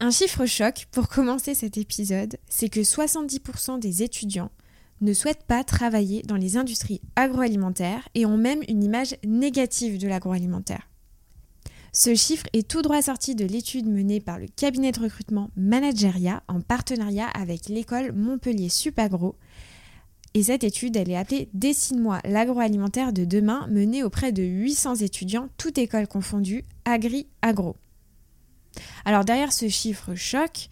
Un chiffre choc pour commencer cet épisode, c'est que 70% des étudiants ne souhaitent pas travailler dans les industries agroalimentaires et ont même une image négative de l'agroalimentaire. Ce chiffre est tout droit sorti de l'étude menée par le cabinet de recrutement Manageria en partenariat avec l'école Montpellier Supagro. Et cette étude, elle est appelée Dessine-moi l'agroalimentaire de demain, menée auprès de 800 étudiants, toutes écoles confondues, agri-agro. Alors derrière ce chiffre choc,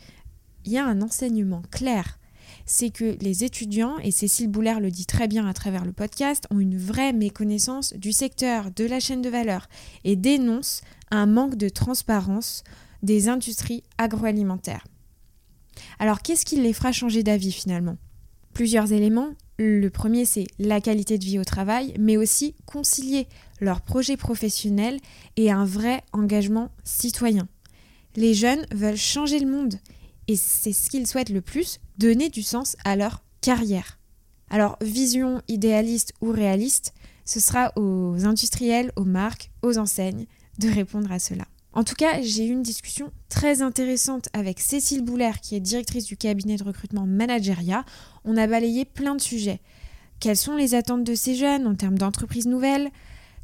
il y a un enseignement clair. C'est que les étudiants, et Cécile Boulaire le dit très bien à travers le podcast, ont une vraie méconnaissance du secteur, de la chaîne de valeur, et dénoncent un manque de transparence des industries agroalimentaires. Alors qu'est-ce qui les fera changer d'avis finalement? Plusieurs éléments. Le premier, c'est la qualité de vie au travail, mais aussi concilier leur projet professionnel et un vrai engagement citoyen. Les jeunes veulent changer le monde et c'est ce qu'ils souhaitent le plus, donner du sens à leur carrière. Alors, vision idéaliste ou réaliste, ce sera aux industriels, aux marques, aux enseignes de répondre à cela. En tout cas, j'ai eu une discussion très intéressante avec Cécile Boulaire, qui est directrice du cabinet de recrutement Manageria. On a balayé plein de sujets. Quelles sont les attentes de ces jeunes en termes d'entreprises nouvelles?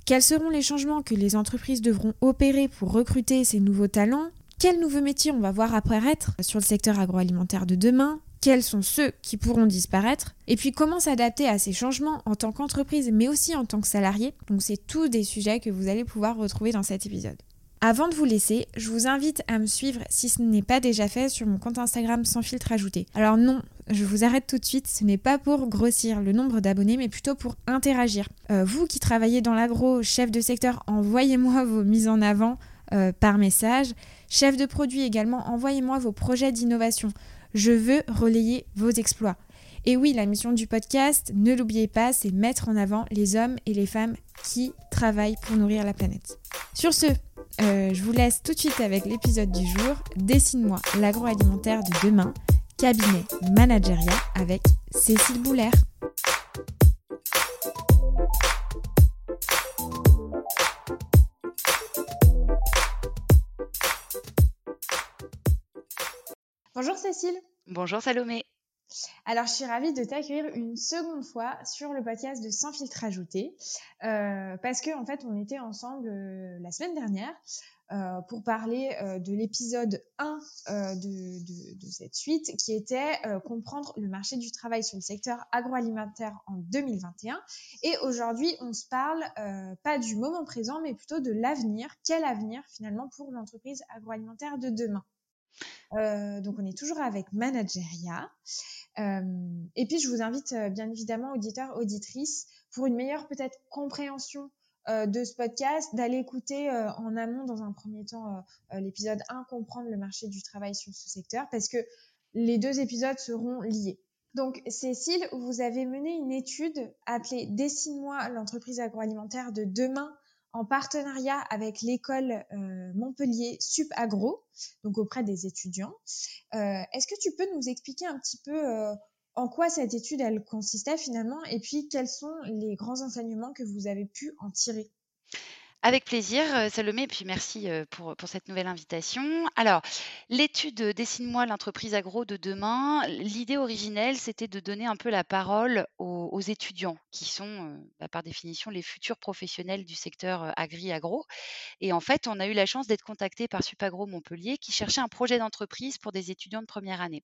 Quels seront les changements que les entreprises devront opérer pour recruter ces nouveaux talents? Quels nouveaux métiers on va voir apparaître sur le secteur agroalimentaire de demain quels sont ceux qui pourront disparaître, et puis comment s'adapter à ces changements en tant qu'entreprise, mais aussi en tant que salarié. Donc c'est tous des sujets que vous allez pouvoir retrouver dans cet épisode. Avant de vous laisser, je vous invite à me suivre si ce n'est pas déjà fait sur mon compte Instagram sans filtre ajouté. Alors non, je vous arrête tout de suite, ce n'est pas pour grossir le nombre d'abonnés, mais plutôt pour interagir. Euh, vous qui travaillez dans l'agro, chef de secteur, envoyez-moi vos mises en avant euh, par message. Chef de produit également, envoyez-moi vos projets d'innovation. Je veux relayer vos exploits. Et oui, la mission du podcast, ne l'oubliez pas, c'est mettre en avant les hommes et les femmes qui travaillent pour nourrir la planète. Sur ce, euh, je vous laisse tout de suite avec l'épisode du jour. Dessine-moi l'agroalimentaire de demain, cabinet Manageria avec Cécile Boulaire. Bonjour Cécile. Bonjour Salomé. Alors, je suis ravie de t'accueillir une seconde fois sur le podcast de Sans filtre ajouté, euh, parce que en fait, on était ensemble euh, la semaine dernière euh, pour parler de l'épisode 1 de, de, cette suite, qui était comprendre le marché du travail sur le secteur agroalimentaire en 2021. Et aujourd'hui, on se parle pas du moment présent, mais plutôt de l'avenir. Quel avenir finalement pour l'entreprise agroalimentaire de demain? Euh, donc on est toujours avec Manageria. Euh, et puis je vous invite euh, bien évidemment auditeurs, auditrices, pour une meilleure peut-être compréhension de ce podcast, d'aller écouter en amont dans un premier temps l'épisode 1, comprendre le marché du travail sur ce secteur, parce que les deux épisodes seront liés. Donc, Cécile, vous avez mené une étude appelée Dessine-moi l'entreprise agroalimentaire de demain en partenariat avec l'école euh, Montpellier Sup Agro, donc auprès des étudiants. Euh, est-ce que tu peux nous expliquer un petit peu euh, en quoi cette étude elle consistait finalement et puis quels sont les grands enseignements que vous avez pu en tirer? Avec plaisir, Salomé, et puis merci pour, pour cette nouvelle invitation. Alors, l'étude Dessine-moi l'entreprise agro de demain, l'idée originelle, c'était de donner un peu la parole aux, étudiants, qui sont, bah, par définition, les futurs professionnels du secteur agri-agro. Et en fait, on a eu la chance d'être contacté par Supagro Montpellier, qui cherchait un projet d'entreprise pour des étudiants de première année.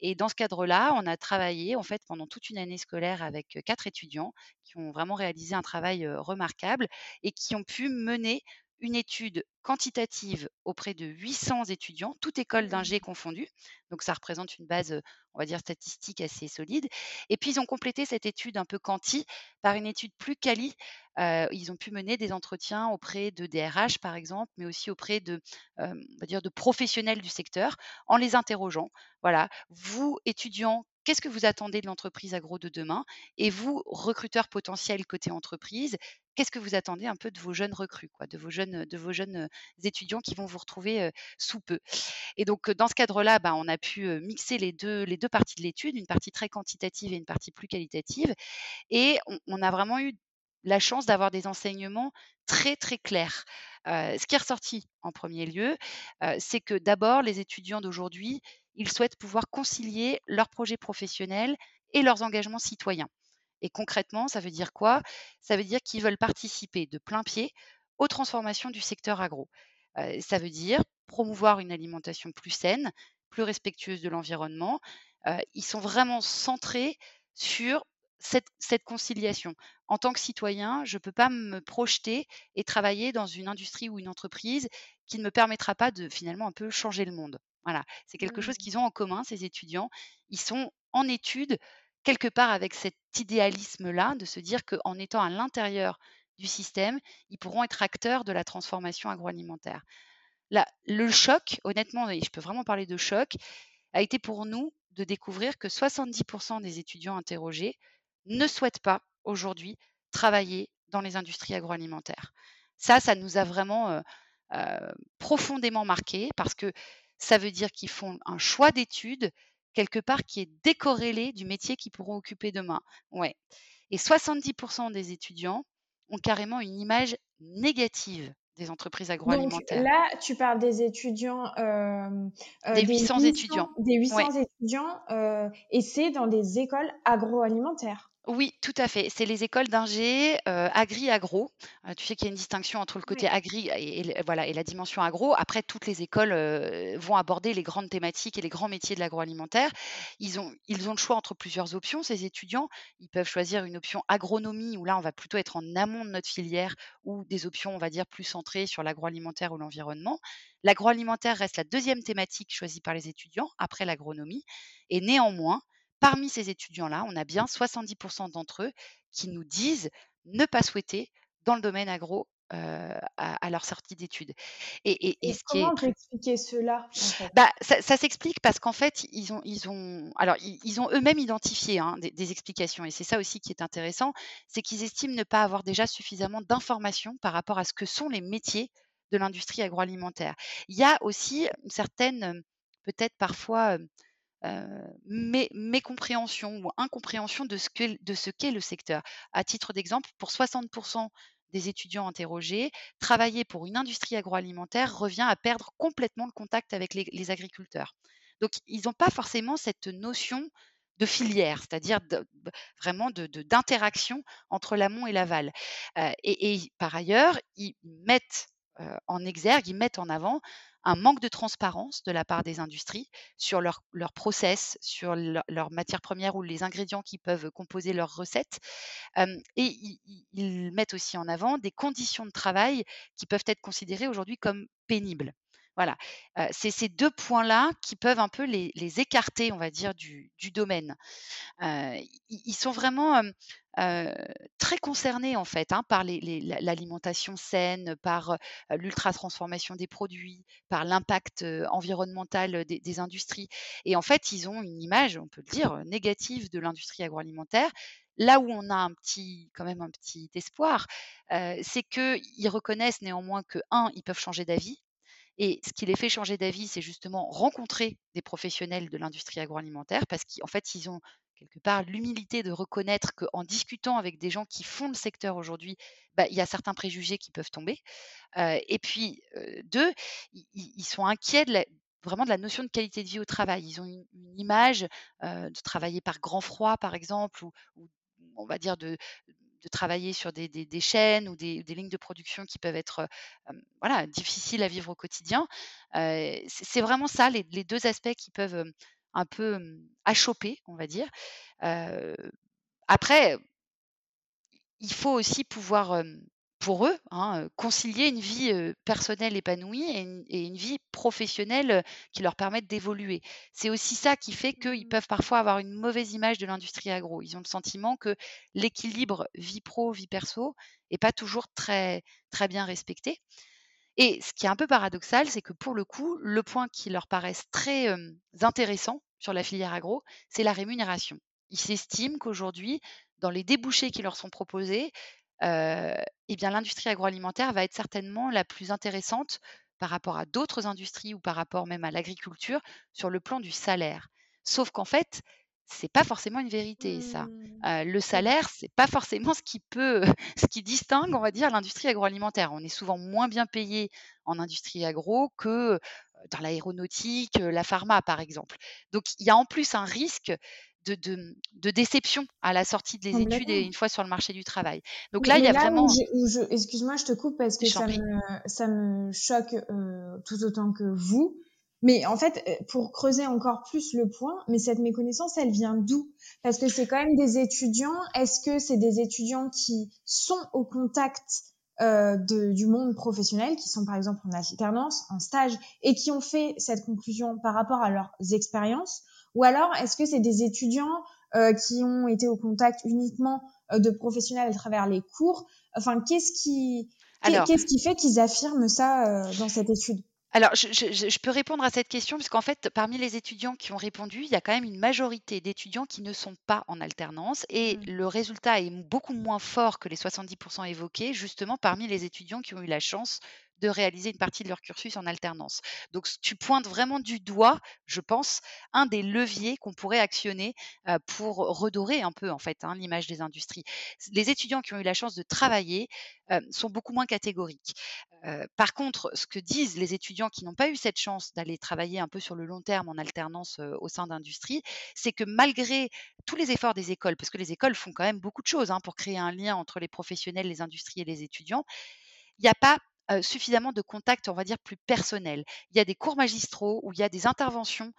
Et dans ce cadre-là, on a travaillé, en fait, pendant toute une année scolaire avec quatre étudiants qui ont vraiment réalisé un travail remarquable et qui ont pu mener une étude quantitative auprès de 800 étudiants, toutes écoles d'ingé confondues. Donc ça représente une base, on va dire, statistique assez solide. Et puis ils ont complété cette étude un peu quanti par une étude plus quali. ils ont pu mener des entretiens auprès de DRH, par exemple, mais aussi auprès de, on va dire, de professionnels du secteur, en les interrogeant. Voilà, vous étudiants Qu'est-ce que vous attendez de l'entreprise agro de demain Et vous, recruteurs potentiels côté entreprise, qu'est-ce que vous attendez un peu de vos jeunes recrues, de vos jeunes, de vos jeunes étudiants qui vont vous retrouver sous peu? Et donc, dans ce cadre-là, bah, on a pu mixer les deux, les deux parties de l'étude, une partie très quantitative et une partie plus qualitative. Et on, a vraiment eu la chance d'avoir des enseignements très, très clairs. ce qui est ressorti en premier lieu, c'est que d'abord, les étudiants d'aujourd'hui, ils souhaitent pouvoir concilier leurs projets professionnels et leurs engagements citoyens. Et concrètement, ça veut dire quoi? Ça veut dire qu'ils veulent participer de plein pied aux transformations du secteur agro. ça veut dire promouvoir une alimentation plus saine, plus respectueuse de l'environnement. ils sont vraiment centrés sur cette, conciliation. En tant que citoyen, je ne peux pas me projeter et travailler dans une industrie ou une entreprise qui ne me permettra pas de finalement un peu changer le monde. Voilà, c'est quelque chose mmh. qu'ils ont en commun, ces étudiants. Ils sont en études quelque part avec cet idéalisme-là de se dire qu'en étant à l'intérieur du système, ils pourront être acteurs de la transformation agroalimentaire. Là, le choc, honnêtement, et je peux vraiment parler de choc, a été pour nous de découvrir que 70% des étudiants interrogés ne souhaitent pas aujourd'hui travailler dans les industries agroalimentaires. Ça, ça nous a vraiment profondément marqué parce que ça veut dire qu'ils font un choix d'études quelque part qui est décorrélé du métier qu'ils pourront occuper demain. Ouais. Et 70% des étudiants ont carrément une image négative des entreprises agroalimentaires. Donc là, tu parles des étudiants. Euh, des 800 étudiants. Des 800 étudiants, euh, et c'est dans des écoles agroalimentaires. Oui, tout à fait. C'est les écoles d'ingé, euh, agri-agro. Euh, tu sais qu'il y a une distinction entre le côté agri et voilà et la dimension agro. Après, toutes les écoles, euh, vont aborder les grandes thématiques et les grands métiers de l'agroalimentaire. Ils ont ils ont le choix entre plusieurs options, ces étudiants. Ils peuvent choisir une option agronomie où là, on va plutôt être en amont de notre filière ou des options, on va dire, plus centrées sur l'agroalimentaire ou l'environnement. L'agroalimentaire reste la deuxième thématique choisie par les étudiants après l'agronomie et néanmoins parmi ces étudiants-là, on a bien 70% d'entre eux qui nous disent ne pas souhaiter dans le domaine agro à, leur sortie d'études. Et, comment est... expliquer cela bah, ça, s'explique parce qu'en fait, ils ont, ils ont, alors ils, ont eux-mêmes identifié hein, des, explications, et c'est ça aussi qui est intéressant, c'est qu'ils estiment ne pas avoir déjà suffisamment d'informations par rapport à ce que sont les métiers de l'industrie agroalimentaire. Il y a aussi une certaine, peut-être parfois mécompréhension ou incompréhension de ce qu'est le secteur. À titre d'exemple, pour 60% des étudiants interrogés, travailler pour une industrie agroalimentaire revient à perdre complètement le contact avec les, agriculteurs. Donc, ils n'ont pas forcément cette notion de filière, c'est-à-dire vraiment d'interaction entre l'amont et l'aval. et, par ailleurs, ils mettent en exergue, ils mettent en avant un manque de transparence de la part des industries sur leur, process, sur leurs matières premières ou les ingrédients qui peuvent composer leurs recettes. et ils, mettent aussi en avant des conditions de travail qui peuvent être considérées aujourd'hui comme pénibles. Voilà, c'est ces deux points-là qui peuvent un peu les, écarter, on va dire, du, domaine. ils sont vraiment très concernés en fait hein, par l'alimentation saine, par l'ultra transformation des produits, par l'impact environnemental des, des, industries. Et en fait, ils ont une image, on peut le dire, négative de l'industrie agroalimentaire. Là où on a un petit, quand même un petit espoir, c'est qu'ils reconnaissent néanmoins que un, ils peuvent changer d'avis et ce qui les fait changer d'avis, c'est justement rencontrer des professionnels de l'industrie agroalimentaire parce qu'en fait, ils ont quelque part l'humilité de reconnaître qu'en discutant avec des gens qui font le secteur aujourd'hui, bah, il y a certains préjugés qui peuvent tomber. et puis, deux, ils, sont inquiets vraiment de la notion de qualité de vie au travail. Ils ont une, image de travailler par grand froid, par exemple, ou on va dire de, de travailler sur des, chaînes ou des, lignes de production qui peuvent être voilà, difficiles à vivre au quotidien. c'est vraiment ça, les, deux aspects qui peuvent un peu achoper, on va dire. après, il faut aussi pouvoir pour eux, hein, concilier une vie personnelle épanouie et une, vie professionnelle qui leur permette d'évoluer. C'est aussi ça qui fait qu'ils peuvent parfois avoir une mauvaise image de l'industrie agro. Ils ont le sentiment que l'équilibre vie pro, vie perso n'est pas toujours très, très bien respecté. Et ce qui est un peu paradoxal, c'est que pour le coup, le point qui leur paraît très intéressant sur la filière agro, c'est la rémunération. Ils s'estiment qu'aujourd'hui, dans les débouchés qui leur sont proposés, eh bien l'industrie agroalimentaire va être certainement la plus intéressante par rapport à d'autres industries ou par rapport même à l'agriculture sur le plan du salaire. Sauf qu'en fait, c'est pas forcément une vérité ça. Mmh. Heu, le salaire, c'est pas forcément ce qui peut ce qui distingue, on va dire, l'industrie agroalimentaire. On est souvent moins bien payé en industrie agro que, heu, dans l'aéronautique, la pharma, par exemple. Donc il y a en plus un risque de de, de déception à la sortie des études et une fois sur le marché du travail. Donc Mais là, il y a là vraiment excuse-moi, je te coupe parce que ça me ça me choque, heu, tout autant que vous. Mais en fait, heu, pour creuser encore plus le point, mais cette méconnaissance, elle vient d'où? Parce que c'est quand même des étudiants. Est-ce que c'est des étudiants qui sont au contact, de du monde professionnel, qui sont par exemple en alternance, en stage et qui ont fait cette conclusion par rapport à leurs expériences? Ou alors est-ce que c'est des étudiants, heu, qui ont été au contact uniquement, heu, de professionnels à travers les cours? Enfin, qu'est-ce qui qu'est-ce qui fait qu'ils affirment ça, heu, dans cette étude? Alors, je je je je peux répondre à cette question puisqu'en fait, parmi les étudiants qui ont répondu, il y a quand même une majorité d'étudiants qui ne sont pas en alternance et Mmh. le résultat est beaucoup moins fort que les 70% évoqués, justement parmi les étudiants qui ont eu la chance de réaliser une partie de leur cursus en alternance. Donc tu pointes vraiment du doigt, je pense, un des leviers qu'on pourrait actionner, pour redorer un peu, en fait, hein, l'image des industries. Les étudiants qui ont eu la chance de travailler, sont beaucoup moins catégoriques. Par contre, ce que disent les étudiants qui n'ont pas eu cette chance d'aller travailler un peu sur le long terme en alternance, au sein d'industries, c'est que malgré tous les efforts des écoles, parce que les écoles font quand même beaucoup de choses, hein, pour créer un lien entre les professionnels, les industries et les étudiants, il y a pas, suffisamment de contacts, on va dire, plus personnels. Il y a des cours magistraux où il y a des interventions,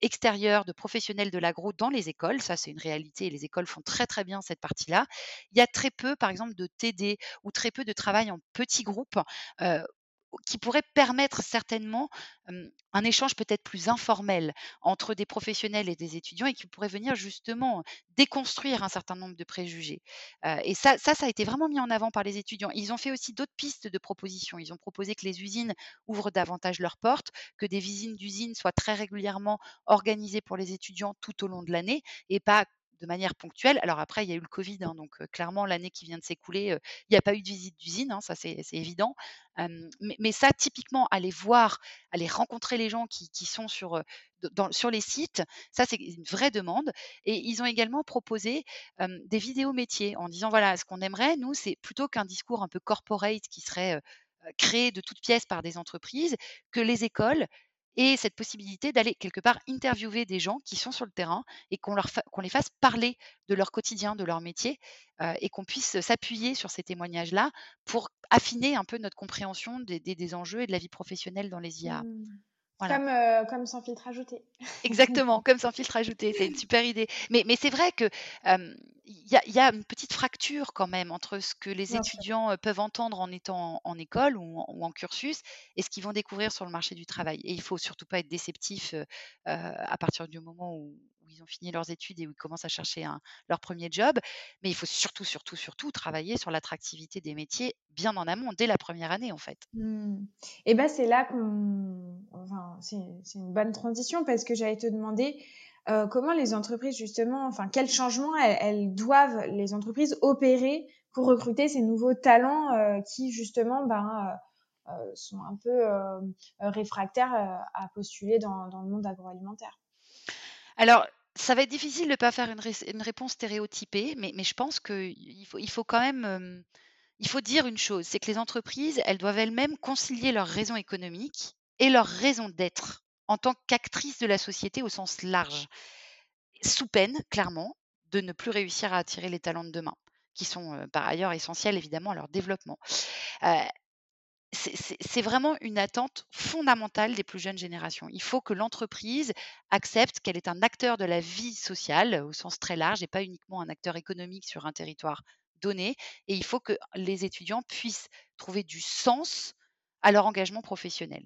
extérieures de professionnels de l'agro dans les écoles, ça c'est une réalité et les écoles font très, très bien cette partie-là. Il y a très peu, par exemple, de TD ou très peu de travail en petits groupes, qui pourraient permettre certainement, un échange peut-être plus informel entre des professionnels et des étudiants et qui pourrait venir justement déconstruire un certain nombre de préjugés. Et ça ça, ça a été vraiment mis en avant par les étudiants. Ils ont fait aussi d'autres pistes de propositions. Ils ont proposé que les usines ouvrent davantage leurs portes, que des visines d'usines soient très régulièrement organisées pour les étudiants tout au long de l'année et pas de manière ponctuelle. Alors après, il y a eu le covid, hein, donc clairement l'année qui vient de s'écouler, il y a pas eu de visite d'usine, hein, ça c'est évident. Mais ça typiquement aller voir, aller rencontrer les gens qui sont sur, sur les sites, ça c'est une vraie demande et ils ont également proposé, des vidéos métiers en disant: «Voilà, ce qu'on aimerait nous, c'est plutôt qu'un discours un peu corporate qui serait, créé de toutes pièces par des entreprises, que les écoles aient cette possibilité d'aller quelque part interviewer des gens qui sont sur le terrain et qu'on les fasse parler de leur quotidien, de leur métier, heu et qu'on puisse s'appuyer sur ces témoignages-là pour affiner un peu notre compréhension des enjeux et de la vie professionnelle dans les IA». Voilà. Comme, heu, comme sans filtre ajouté. Exactement, comme sans filtre ajouté, c'est une super idée. Mais mais c'est vrai que, hem, il y a il y a une petite fracture quand même entre ce que les Bien étudiants, heu, peuvent entendre en étant en école ou en ou en cursus et ce qu'ils vont découvrir sur le marché du travail et il faut surtout pas être déceptif, à partir du moment où ils ont fini leurs études et où ils commencent à chercher un leur 1er job. Mais il faut surtout, surtout, surtout travailler sur l'attractivité des métiers bien en amont, dès la 1re année, en fait. Mmh et bah, c'est là qu'on enfin, c'est c'est une bonne transition parce que j'allais te demander, heu, comment les entreprises justement enfin, quels changements elles elles doivent les entreprises opérer pour recruter ces nouveaux talents, heu, qui justement, ben, heu, sont un peu, réfractaires, à postuler dans dans le monde agroalimentaire? Alors, ça va être difficile de pas faire une réponse stéréotypée, mais je pense qu'il faut il faut quand même, il faut dire une chose, c'est que les entreprises, elles doivent elles-mêmes concilier leurs raisons économiques et leur raison d'être en tant qu'actrices de la société au sens large. Sous peine, clairement, de ne plus réussir à attirer les talents de demain, qui sont, par ailleurs essentiels évidemment à leur développement. Heu, c'est vraiment une attente fondamentale des plus jeunes générations. Il faut que l'entreprise accepte qu'elle est un acteur de la vie sociale, au sens très large et pas uniquement un acteur économique sur un territoire donné. Et il faut que les étudiants puissent trouver du sens à leur engagement professionnel.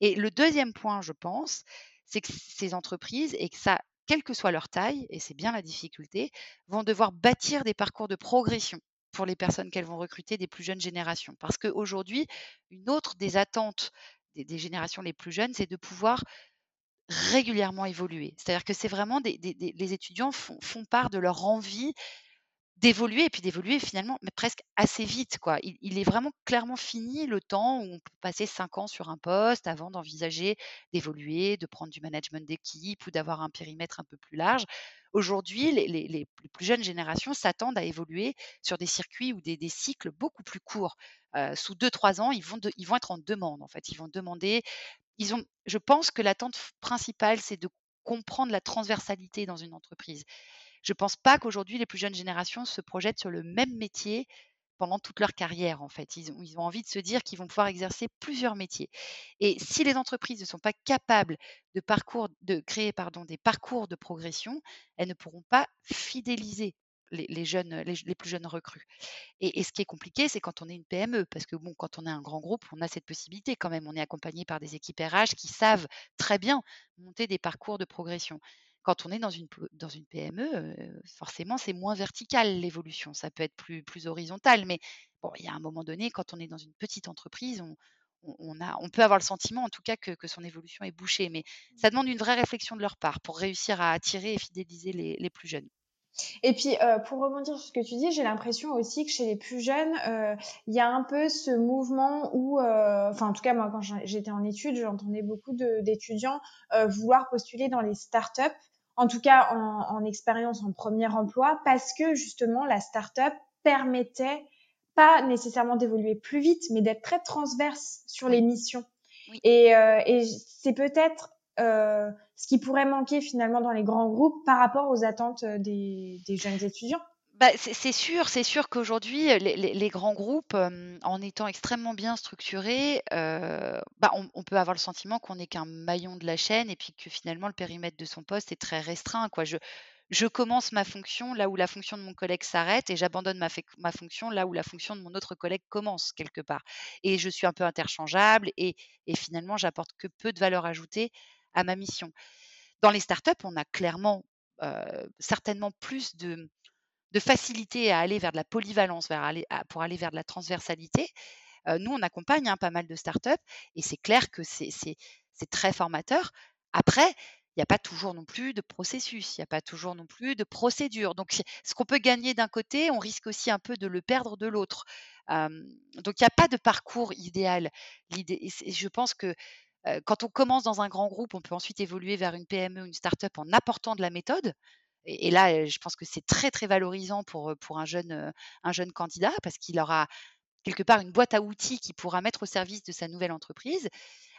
Et le 2e point, je pense, c'est que ces entreprises et que ça, quelle que soit leur taille et c'est bien la difficulté, vont devoir bâtir des parcours de progression pour les personnes qu'elles vont recruter des plus jeunes générations. Parce qu'aujourd'hui, une autre des attentes des générations les plus jeunes, c'est de pouvoir régulièrement évoluer. C'est-à-dire que c'est vraiment les étudiants font font part de leur envie d'évoluer et puis d'évoluer finalement, mais presque assez vite, quoi. Il, est vraiment clairement fini le temps où on peut passer 5 ans sur un poste avant d'envisager d'évoluer, de prendre du management d'équipe ou d'avoir un périmètre un peu plus large. Aujourd'hui, les, les- plus jeunes générations s'attendent à évoluer sur des circuits ou des, cycles beaucoup plus courts. Euh, sous 2-3 ans, ils vont, ils vont être en demande, en fait. Ils vont demander. Ils ont, je pense que l'attente principale, c'est de comprendre la transversalité dans une entreprise. Je ne pense pas qu'aujourd'hui, les plus jeunes générations se projettent sur le même métier pendant toute leur carrière, en fait. Ils ont, envie de se dire qu'ils vont pouvoir exercer plusieurs métiers. Et si les entreprises ne sont pas capables de, créer des parcours de progression, elles ne pourront pas fidéliser les, plus jeunes recrues. Et, et ce qui est compliqué, c'est quand on est une PME, parce que bon, quand on est un grand groupe, on a cette possibilité quand même. On est accompagné par des équipes RH qui savent très bien monter des parcours de progression. Quand on est dans une, dans une PME, forcément, c'est moins vertical l'évolution. Ça peut être plus, plus horizontal, mais bon, il y a un moment donné, quand on est dans une petite entreprise, on, on, a, on peut avoir le sentiment, en tout cas, que, que, son évolution est bouchée. Mais ça demande une vraie réflexion de leur part pour réussir à attirer et fidéliser les, les plus jeunes. Et puis, euh, pour rebondir sur ce que tu dis, j'ai l'impression aussi que chez les plus jeunes, euh, il y a un peu ce mouvement où, euh, enfin, en tout cas, moi, quand j'étais en études, j'entendais beaucoup d'étudiants vouloir postuler dans les startups, en tout cas en, en expérience, en premier emploi, parce que justement, la startup permettait pas nécessairement d'évoluer plus vite, mais d'être très transverse sur les missions. Oui. Et, euh, et c'est peut-être euh, ce qui pourrait manquer finalement dans les grands groupes par rapport aux attentes des, des jeunes étudiants bah, c'est sûr, c'est sûr qu'aujourd'hui, les, les, grands groupes, euh, en étant extrêmement bien structurés, euh, bah, on, peut avoir le sentiment qu'on n'est qu'un maillon de la chaîne et puis que finalement le périmètre de son poste est très restreint. Quoi. Je, commence ma fonction là où la fonction de mon collègue s'arrête et j'abandonne ma, fonction là où la fonction de mon autre collègue commence quelque part. Et je suis un peu interchangeable et, finalement, j'apporte que peu de valeur ajoutée à ma mission. Dans les startups, on a clairement euh, certainement plus de, de, facilité à aller vers de la polyvalence, pour aller vers de la transversalité. Euh, nous, on accompagne hein, pas mal de startups et c'est clair que c'est très formateur. Après, il n'y a pas toujours non plus de processus, il n'y a pas toujours non plus de procédure. Donc, ce qu'on peut gagner d'un côté, on risque aussi un peu de le perdre de l'autre. Euh, donc, il n'y a pas de parcours idéal. L'idée, je pense que quand on commence dans un grand groupe, on peut ensuite évoluer vers une PME, une start-up en apportant de la méthode. Et, et là, je pense que c'est très, très valorisant pour, pour un, jeune, un jeune candidat parce qu'il aura quelque part une boîte à outils qu'il pourra mettre au service de sa nouvelle entreprise.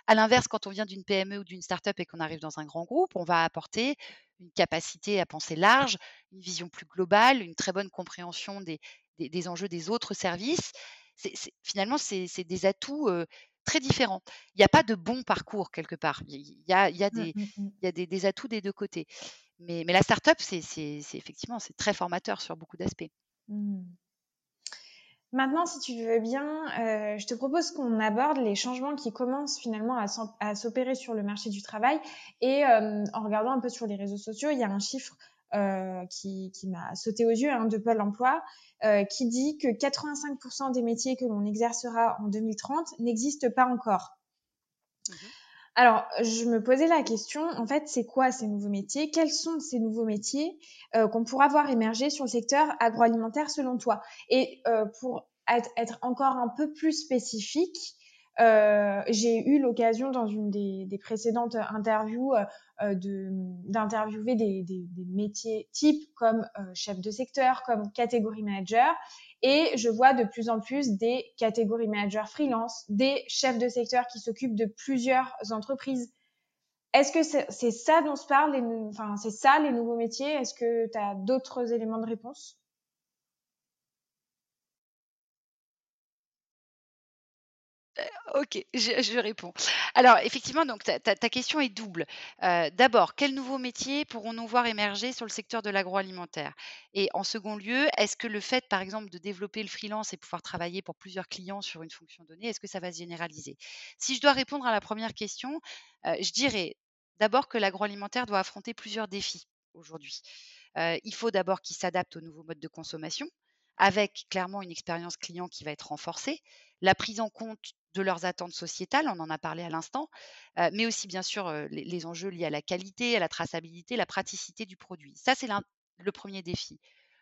À l'inverse, quand on vient d'une PME ou d'une start-up et qu'on arrive dans un grand groupe, on va apporter une capacité à penser large, une vision plus globale, une très bonne compréhension des, des, des enjeux des autres services. C est, c est, finalement, c'est des atouts euh, très différents. Il n'y a pas de bon parcours quelque part. Il y a, il y a, des, il y a des, des, atouts des deux côtés. Mais, mais la start-up, c'est effectivement c'est très formateur sur beaucoup d'aspects. Mmh. Maintenant, si tu veux bien, euh, je te propose qu'on aborde les changements qui commencent finalement à s'opérer sur le marché du travail. Et euh, en regardant un peu sur les réseaux sociaux, il y a un chiffre euh, qui, qui m'a sauté aux yeux hein, de Pôle Emploi qui dit que 85% des métiers que l'on exercera en 2030 n'existent pas encore. Mmh. Alors, je me posais la question, en fait, c'est quoi ces nouveaux métiers? Quels sont ces nouveaux métiers euh, qu'on pourra voir émerger sur le secteur agroalimentaire selon toi? Et euh, pour être, être, encore un peu plus spécifique, euh, j'ai eu l'occasion dans une des, des précédentes interviews euh, d'interviewer des, des, des, métiers types comme euh, chef de secteur, comme catégorie manager. Et je vois de plus en plus des catégories managers freelance, des chefs de secteur qui s'occupent de plusieurs entreprises. Est-ce que c'est ça dont se parle Enfin, c'est ça les nouveaux métiers? Est-ce que tu as d'autres éléments de réponse? Ok, je, réponds. Alors, effectivement, donc ta, ta, question est double. Euh, D'abord, quels nouveaux métiers pourrons-nous voir émerger sur le secteur de l'agroalimentaire? Et en second lieu, est-ce que le fait, par exemple, de développer le freelance et pouvoir travailler pour plusieurs clients sur une fonction donnée, est-ce que ça va se généraliser? Si je dois répondre à la première question, euh, je dirais d'abord que l'agroalimentaire doit affronter plusieurs défis aujourd'hui. Euh, il faut d'abord qu'il s'adapte aux nouveaux modes de consommation avec clairement une expérience client qui va être renforcée, la prise en compte de leurs attentes sociétales, on en a parlé à l'instant, euh, mais aussi bien sûr euh, les, les, enjeux liés à la qualité, à la traçabilité, la praticité du produit. Ça, c'est le premier défi.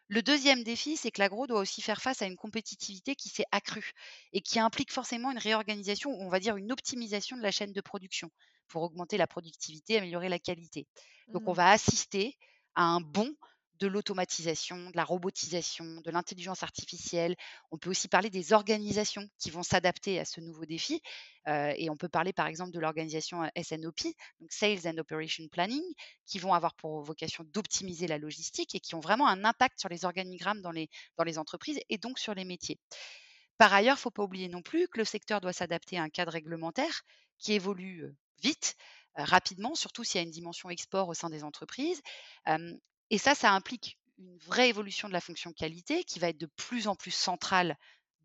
Le deuxième défi, c'est que l'agro doit aussi faire face à une compétitivité qui s'est accrue et qui implique forcément une réorganisation ou on va dire une optimisation de la chaîne de production pour augmenter la productivité, améliorer la qualité. Donc on mmh. va assister à un bond de l'automatisation, de la robotisation, de l'intelligence artificielle. On peut aussi parler des organisations qui vont s'adapter à ce nouveau défi. Euh, et on peut parler par exemple de l'organisation euh, SNOP, Sales and Operation Planning, qui vont avoir pour vocation d'optimiser la logistique et qui ont vraiment un impact sur les organigrammes dans les, dans les entreprises et donc sur les métiers. Par ailleurs, il ne faut pas oublier non plus que le secteur doit s'adapter à un cadre réglementaire qui évolue euh, vite, rapidement, surtout s'il y a une dimension export au sein des entreprises. Et ça, ça implique une vraie évolution de la fonction qualité qui va être de plus en plus centrale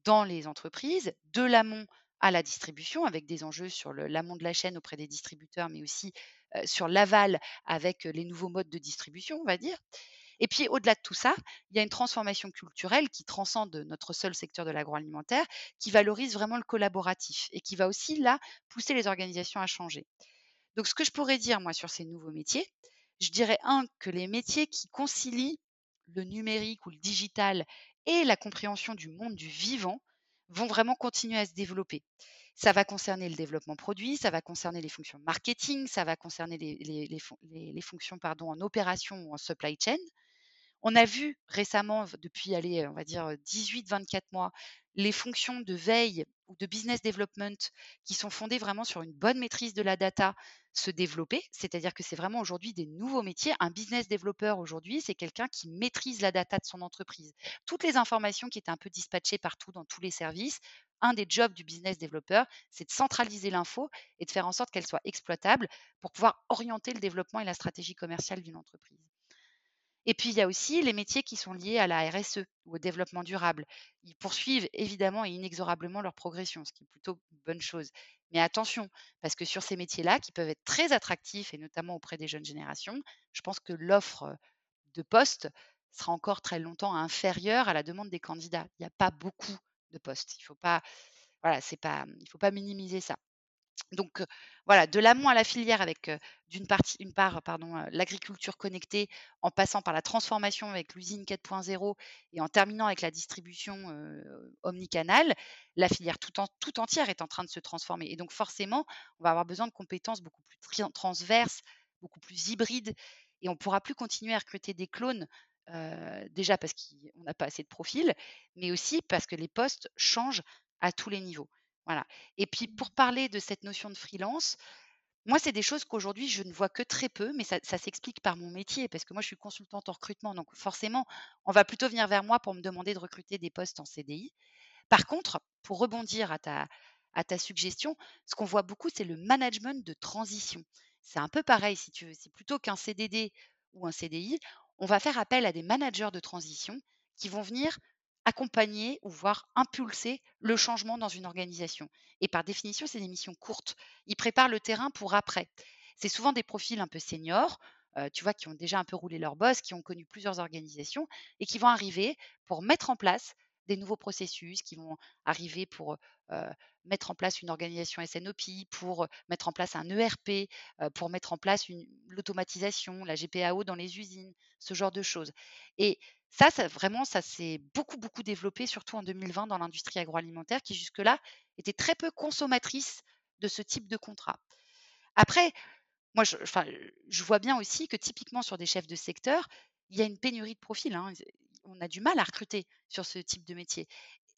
dans les entreprises, de l'amont à la distribution, avec des enjeux sur l'amont de la chaîne auprès des distributeurs, mais aussi sur l'aval avec les nouveaux modes de distribution, on va dire. Et puis, au-delà de tout ça, il y a une transformation culturelle qui transcende notre seul secteur de l'agroalimentaire, qui valorise vraiment le collaboratif et qui va aussi, là, pousser les organisations à changer. Donc, ce que je pourrais dire, moi, sur ces nouveaux métiers, je dirais, un, que les métiers qui concilient le numérique ou le digital et la compréhension du monde du vivant vont vraiment continuer à se développer. Ça va concerner le développement produit, ça va concerner les fonctions marketing, ça va concerner les, fonctions en opération ou en supply chain. On a vu récemment, depuis, on va dire 18-24 mois, les fonctions de veille ou de business development qui sont fondées vraiment sur une bonne maîtrise de la data se développer. C'est-à-dire que c'est vraiment aujourd'hui des nouveaux métiers. Un business developer aujourd'hui, c'est quelqu'un qui maîtrise la data de son entreprise. Toutes les informations qui étaient un peu dispatchées partout dans tous les services, un des jobs du business developer, c'est de centraliser l'info et de faire en sorte qu'elle soit exploitable pour pouvoir orienter le développement et la stratégie commerciale d'une entreprise. Et puis, il y a aussi les métiers qui sont liés à la RSE ou au développement durable. Ils poursuivent évidemment et inexorablement leur progression, ce qui est plutôt une bonne chose. Mais attention, parce que sur ces métiers-là, qui peuvent être très attractifs, et notamment auprès des jeunes générations, je pense que l'offre de postes sera encore très longtemps inférieure à la demande des candidats. Il n'y a pas beaucoup de postes. Il ne faut pas, voilà, faut pas minimiser ça. Donc voilà, de l'amont à la filière avec d'une partie, une part, l'agriculture connectée, en passant par la transformation avec l'usine 4.0 et en terminant avec la distribution omnicanale, la filière tout, tout entière est en train de se transformer. Et donc forcément, on va avoir besoin de compétences beaucoup plus transverses, beaucoup plus hybrides, et on ne pourra plus continuer à recruter des clones. déjà parce qu'on n'a pas assez de profils, mais aussi parce que les postes changent à tous les niveaux. Et puis pour parler de cette notion de freelance, moi, c'est des choses qu'aujourd'hui, je ne vois que très peu, mais ça, s'explique par mon métier, parce que moi, je suis consultante en recrutement. Donc, forcément, on va plutôt venir vers moi pour me demander de recruter des postes en CDI. Par contre, pour rebondir à ta, à ta suggestion, ce qu'on voit beaucoup, c'est le management de transition. C'est un peu pareil, si tu veux. C'est plutôt qu'un CDD ou un CDI, on va faire appel à des managers de transition qui vont venir accompagner ou voir impulser le changement dans une organisation. Et par définition, c'est des missions courtes. Ils préparent le terrain pour après. C'est souvent des profils un peu seniors, euh, tu vois, qui ont déjà un peu roulé leur boss, qui ont connu plusieurs organisations et qui vont arriver pour mettre en place des nouveaux processus, qui vont arriver pour euh, mettre en place une organisation SNOP, pour mettre en place un ERP, euh, pour mettre en place l'automatisation, la GPAO dans les usines, ce genre de choses. Et ça, vraiment, ça s'est beaucoup, beaucoup développé, surtout en 2020 dans l'industrie agroalimentaire, qui jusque-là était très peu consommatrice de ce type de contrat. Après, moi, je, je vois bien aussi que typiquement sur des chefs de secteur, il y a une pénurie de profils. Hein. On a du mal à recruter sur ce type de métier.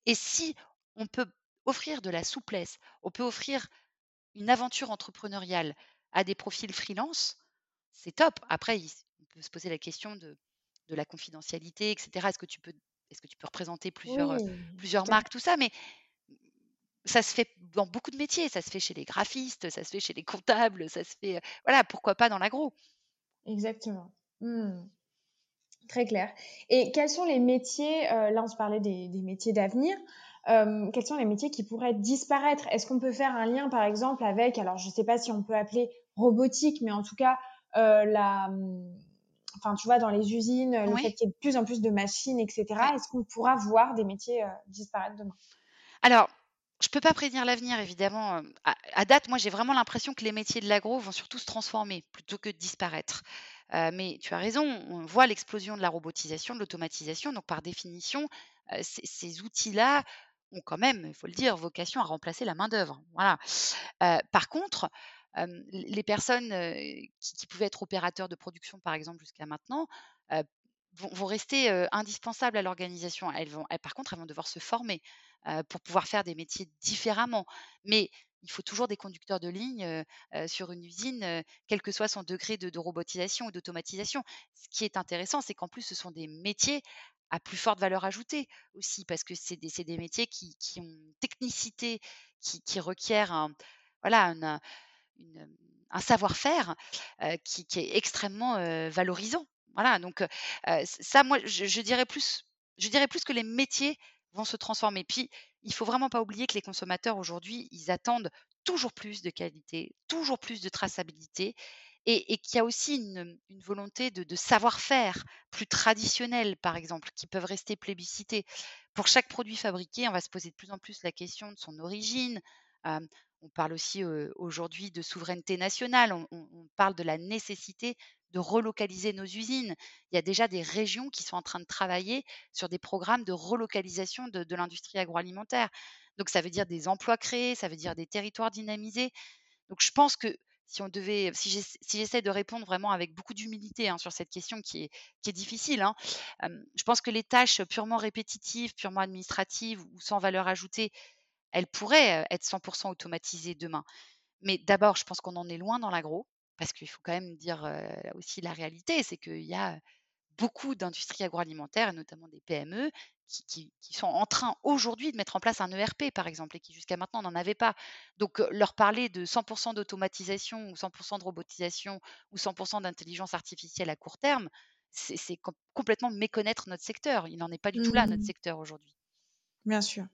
Et si on peut offrir de la souplesse, on peut offrir une aventure entrepreneuriale à des profils freelance, c'est top. Après, on peut se poser la question de de la confidentialité, etc. Est-ce que tu peux, est-ce que tu peux représenter plusieurs, plusieurs marques, tout ça, mais ça se fait dans beaucoup de métiers. Ça se fait chez les graphistes, ça se fait chez les comptables, ça se fait, voilà, pourquoi pas dans l'agro. Exactement. Mmh. Très clair. Et quels sont les métiers, là on se parlait des, métiers d'avenir, quels sont les métiers qui pourraient disparaître? Est-ce qu'on peut faire un lien par exemple avec, alors je ne sais pas si on peut appeler robotique, mais en tout cas la, mmh, enfin, tu vois, dans les usines, le fait qu'il y ait de plus en plus de machines, etc. Est-ce qu'on pourra voir des métiers euh, disparaître demain? Alors, je peux pas prédire l'avenir évidemment, hem, à à date, moi, j'ai vraiment l'impression que les métiers de l'agro vont surtout se transformer plutôt que de disparaître. Heu, mais tu as raison, on voit l'explosion de la robotisation, de l'automatisation, donc par définition, ces outils-là ont quand même, il faut le dire, vocation à remplacer la main-d'œuvre. Voilà. Par contre, les personnes, qui pouvaient être opérateurs de production, par exemple, jusqu'à maintenant, vont rester, indispensables à l'organisation. Elles vont par contre, elles vont devoir se former, pour pouvoir faire des métiers différemment. Mais il faut toujours des conducteurs de ligne, sur une usine, quel que soit son degré de robotisation ou d'automatisation. Ce qui est intéressant, c'est qu'en plus, ce sont des métiers à plus forte valeur ajoutée aussi, parce que c'est des des métiers qui ont une technicité, qui qui requièrent un voilà, un un savoir-faire, qui est extrêmement, valorisant. Voilà, donc ça, moi, je dirais plus je dirais plus que les métiers vont se transformer. Puis, il faut vraiment pas oublier que les consommateurs aujourd'hui, ils attendent toujours plus de qualité, toujours plus de traçabilité et qu'il y a aussi une, volonté de savoir-faire plus traditionnel, par exemple, qui peuvent rester plébiscités. Pour chaque produit fabriqué, on va se poser de plus en plus la question de son origine. On parle aussi, aujourd'hui de souveraineté nationale. On parle de la nécessité de relocaliser nos usines. Il y a déjà des régions qui sont en train de travailler sur des programmes de relocalisation de l'industrie agroalimentaire. Donc ça veut dire des emplois créés, ça veut dire des territoires dynamisés. Donc je pense que si on devait si j'ess si j'essaie de répondre vraiment avec beaucoup d'humilité, hein, sur cette question qui est difficile, hein, je pense que les tâches purement répétitives, purement administratives ou sans valeur ajoutée, elles pourraient, heu, être 100% automatisées demain. Mais d'abord, je pense qu'on en est loin dans l'agro, parce qu'il faut quand même dire, aussi la réalité, c'est qu'il y a beaucoup d'industries agroalimentaires et notamment des PME qui qui qui sont en train aujourd'hui de mettre en place un ERP, par exemple, et qui jusqu'à maintenant n'en avaient pas. Donc, leur parler de 100% d'automatisation ou 100% de robotisation ou 100% d'intelligence artificielle à court terme, c'est c'est com complètement méconnaître notre secteur. Il n'en est pas du tout là, notre Mmh. secteur aujourd'hui. Bien sûr.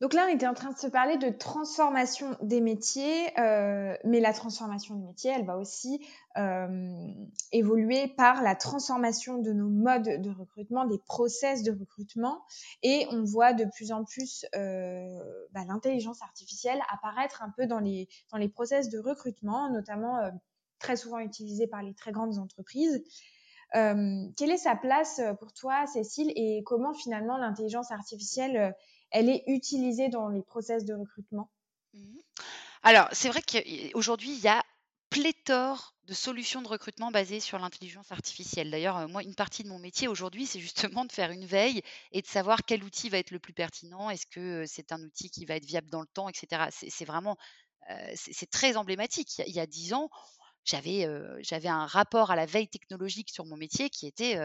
Donc là, on était en train de se parler de transformation des métiers, euh, mais la transformation des métiers, elle va aussi euh, évoluer par la transformation de nos modes de recrutement, des process de recrutement, et on voit de plus en plus euh, bah, l'intelligence artificielle apparaître un peu dans les dans les process de recrutement, notamment euh, très souvent utilisée par les très grandes entreprises. Euh, quelle est sa place pour toi, Cécile, et comment finalement l'intelligence artificielle elle est utilisée dans les process de recrutement Mmh Alors, c'est vrai qu'aujourd'hui, il y a pléthore de solutions de recrutement basées sur l'intelligence artificielle. D'ailleurs, heu, moi, une partie de mon métier aujourd'hui, c'est justement de faire une veille et de savoir quel outil va être le plus pertinent. Est-ce que, heu, c'est un outil qui va être viable dans le temps et cetera? C'est vraiment, heu, c'est très emblématique. Il y a 10 ans, j'avais, un rapport à la veille technologique sur mon métier qui était,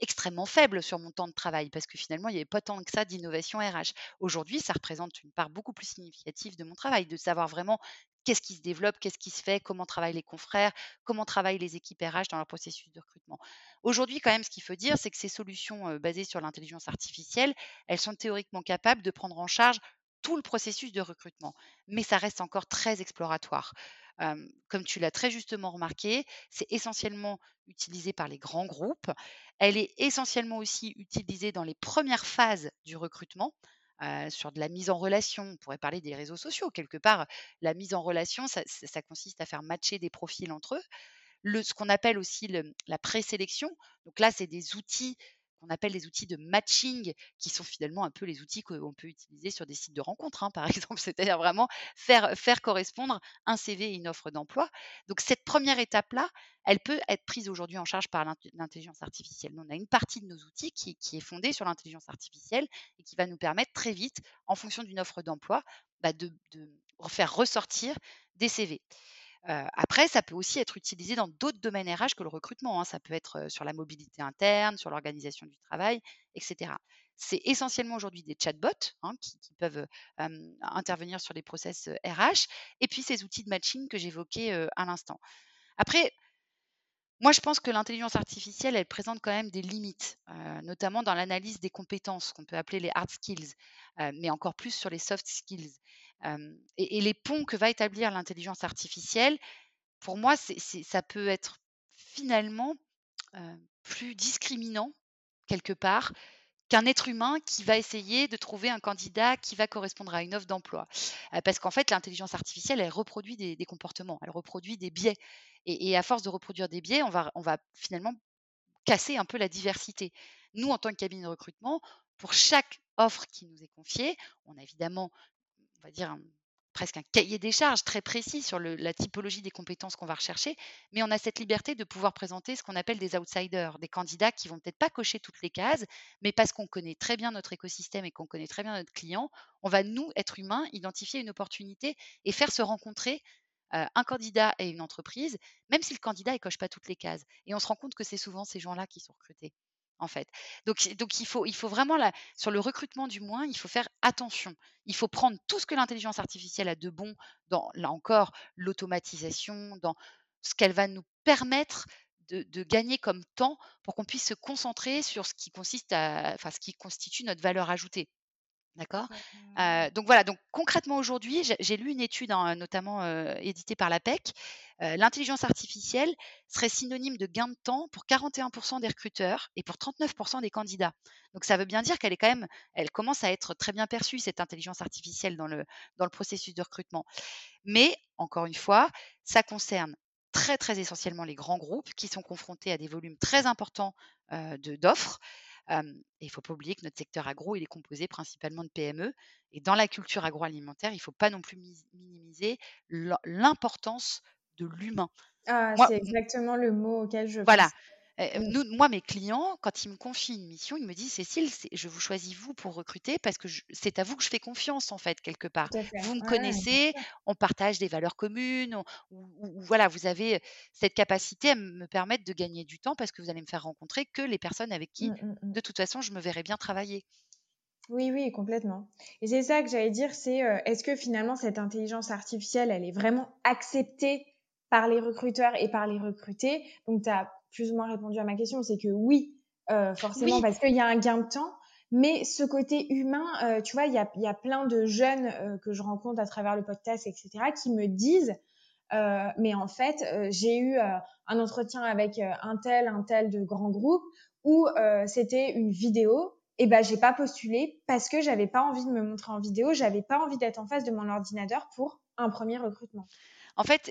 extrêmement faible sur mon temps de travail parce que finalement, il n'y avait pas tant que ça d'innovation RH. Aujourd'hui, ça représente une part beaucoup plus significative de mon travail, de savoir vraiment qu'est-ce qui se développe, qu'est-ce qui se fait, comment travaillent les confrères, comment travaillent les équipes RH dans leur processus de recrutement. Aujourd'hui, quand même, ce qu'il faut dire, c'est que ces solutions basées sur l'intelligence artificielle, elles sont théoriquement capables de prendre en charge tout le processus de recrutement, mais ça reste encore très exploratoire. Comme tu l'as très justement remarqué, c'est essentiellement utilisé par les grands groupes. Elle est essentiellement aussi utilisée dans les premières phases du recrutement, sur de la mise en relation. On pourrait parler des réseaux sociaux. Quelque part, la mise en relation, ça consiste à faire matcher des profils entre eux. Ce qu'on appelle aussi la présélection, donc là, c'est des outils qu'on appelle les outils de matching, qui sont finalement un peu les outils qu'on peut utiliser sur des sites de rencontres, hein, par exemple. C'est-à-dire vraiment faire faire correspondre un CV et une offre d'emploi. Donc cette première étape-là, elle peut être prise aujourd'hui en charge par l'intelligence artificielle. On a une partie de nos outils qui est fondée sur l'intelligence artificielle et qui va nous permettre très vite, en fonction d'une offre d'emploi, bah, de faire ressortir des CV. Heu, après, ça peut aussi être utilisé dans d'autres domaines RH que le recrutement, hein. Ça peut être, sur la mobilité interne, sur l'organisation du travail et cetera. C'est essentiellement aujourd'hui des chatbots, hein, qui peuvent, intervenir sur les process, RH et puis ces outils de matching que j'évoquais, à l'instant. Après, moi, je pense que l'intelligence artificielle, elle présente quand même des limites, notamment dans l'analyse des compétences qu'on peut appeler les hard skills, mais encore plus sur les soft skills. Et les ponts que va établir l'intelligence artificielle, pour moi, ça peut être finalement, plus discriminant quelque part qu'un être humain qui va essayer de trouver un candidat qui va correspondre à une offre d'emploi. Euh, parce qu'en fait, l'intelligence artificielle, elle reproduit des, comportements, elle reproduit des biais. Et, à force de reproduire des biais, on va, finalement casser un peu la diversité. Nous, en tant que cabinet de recrutement, pour chaque offre qui nous est confiée, on a évidemment, on va dire, presque un cahier des charges très précis sur la typologie des compétences qu'on va rechercher, mais on a cette liberté de pouvoir présenter ce qu'on appelle des outsiders, des candidats qui vont peut-être pas cocher toutes les cases, mais parce qu'on connaît très bien notre écosystème et qu'on connaît très bien notre client, on va nous, être humains, identifier une opportunité et faire se rencontrer euh, un candidat et une entreprise, même si le candidat ne coche pas toutes les cases. Et on se rend compte que c'est souvent ces gens-là qui sont recrutés en fait. Donc, il, faut, vraiment, sur le recrutement du moins, il faut faire attention. Il faut prendre tout ce que l'intelligence artificielle a de bon dans, là encore, l'automatisation, dans ce qu'elle va nous permettre de, gagner comme temps pour qu'on puisse se concentrer sur ce qui consiste enfin, ce qui constitue notre valeur ajoutée. D'accord? Donc voilà, donc concrètement aujourd'hui, j'ai lu une étude hein, notamment éditée par l'APEC. L'intelligence artificielle serait synonyme de gain de temps pour 41% des recruteurs et pour 39% des candidats. Donc ça veut bien dire qu'elle est quand même, elle commence à être très bien perçue, cette intelligence artificielle dans le, dans le processus de recrutement. Mais encore une fois, ça concerne très très essentiellement les grands groupes qui sont confrontés à des volumes très importants d'offres il ne faut pas oublier que notre secteur agro, il est composé principalement de PME. Et dans la culture agroalimentaire, il ne faut pas non plus minimiser l'importance de l'humain. Ah, c'est exactement le mot auquel je Voilà. Mmh. moi, mes clients, quand ils me confient une mission, ils me disent Cécile, je vous choisis vous pour recruter parce que c'est à vous que je fais confiance en fait quelque part. Vous me connaissez, on partage des valeurs communes, ou, voilà, vous avez cette capacité à me permettre de gagner du temps parce que vous allez me faire rencontrer que les personnes avec qui, mmh, mmh, de toute façon, je me verrai bien travailler. Oui, oui, complètement. Et c'est ça que j'allais dire, c'est est-ce que finalement cette intelligence artificielle, elle est vraiment acceptée par les recruteurs et par les recrutés? Donc, tu as plus ou moins répondu à ma question, c'est que oui, euh, forcément, parce qu'il y a un gain de temps. Mais ce côté humain, euh, tu vois, il y a, y a, plein de jeunes euh, que je rencontre à travers le podcast, etc., qui me disent, mais en fait, j'ai eu un entretien avec un tel, un tel de grand groupe où c'était une vidéo. Et ben, j'ai pas postulé parce que j'avais pas envie de me montrer en vidéo, j'avais pas envie d'être en face de mon ordinateur pour un premier recrutement. En fait,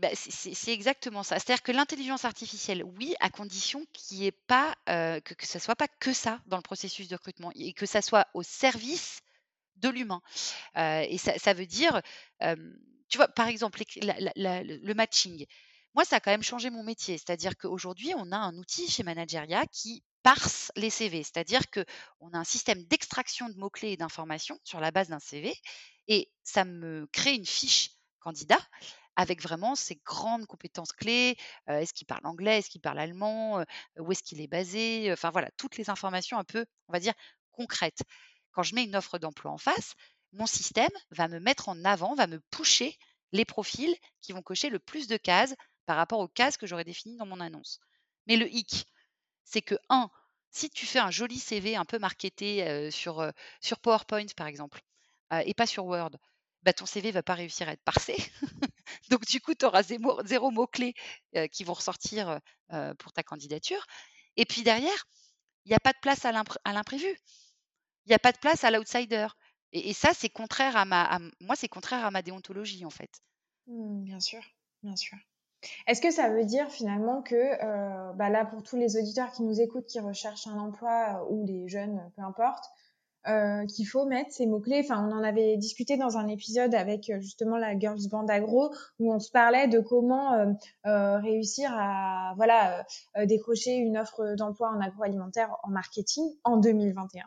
bah, c'est exactement ça. C'est-à-dire que l'intelligence artificielle, oui, à condition qu'il euh, que, que ça soit pas que ça dans le processus de recrutement et que ça soit au service de l'humain. Euh, et ça, veut dire, tu vois, par exemple, le matching. Moi, ça a quand même changé mon métier. C'est-à-dire qu'aujourd'hui, on a un outil chez Manageria qui parse les CV. C'est-à-dire qu'on a un système d'extraction de mots-clés et d'informations sur la base d'un CV et ça me crée une fiche candidat avec vraiment ses grandes compétences clés. est-ce qu'il parle anglais Est-ce qu'il parle allemand Où est-ce qu'il est basé Enfin voilà, toutes les informations un peu, on va dire, concrètes. Quand je mets une offre d'emploi en face, mon système va me mettre en avant, va me pusher les profils qui vont cocher le plus de cases par rapport aux cases que j'aurais définies dans mon annonce. Mais le hic, c'est que, un, si tu fais un joli CV un peu marketé sur, sur PowerPoint, par exemple, et pas sur Word, bah, ton CV va pas réussir à être parsé. Donc, du coup, tu auras zéro, mot-clé qui vont ressortir pour ta candidature. Et puis derrière, il n'y a pas de place à l'imprévu. Il n'y a pas de place à l'outsider. Et, ça, c'est contraire à ma, moi, c'est contraire à ma déontologie, en fait. Mmh, bien sûr, bien sûr. Est-ce que ça veut dire finalement que, bah là, pour tous les auditeurs qui nous écoutent, qui recherchent un emploi ou les jeunes, peu importe, euh, qu'il faut mettre ces mots-clés. Enfin, on en avait discuté dans un épisode avec euh, justement la Girls Band Agro où on se parlait de comment euh, euh réussir à voilà décrocher une offre d'emploi en agroalimentaire en marketing en 2021,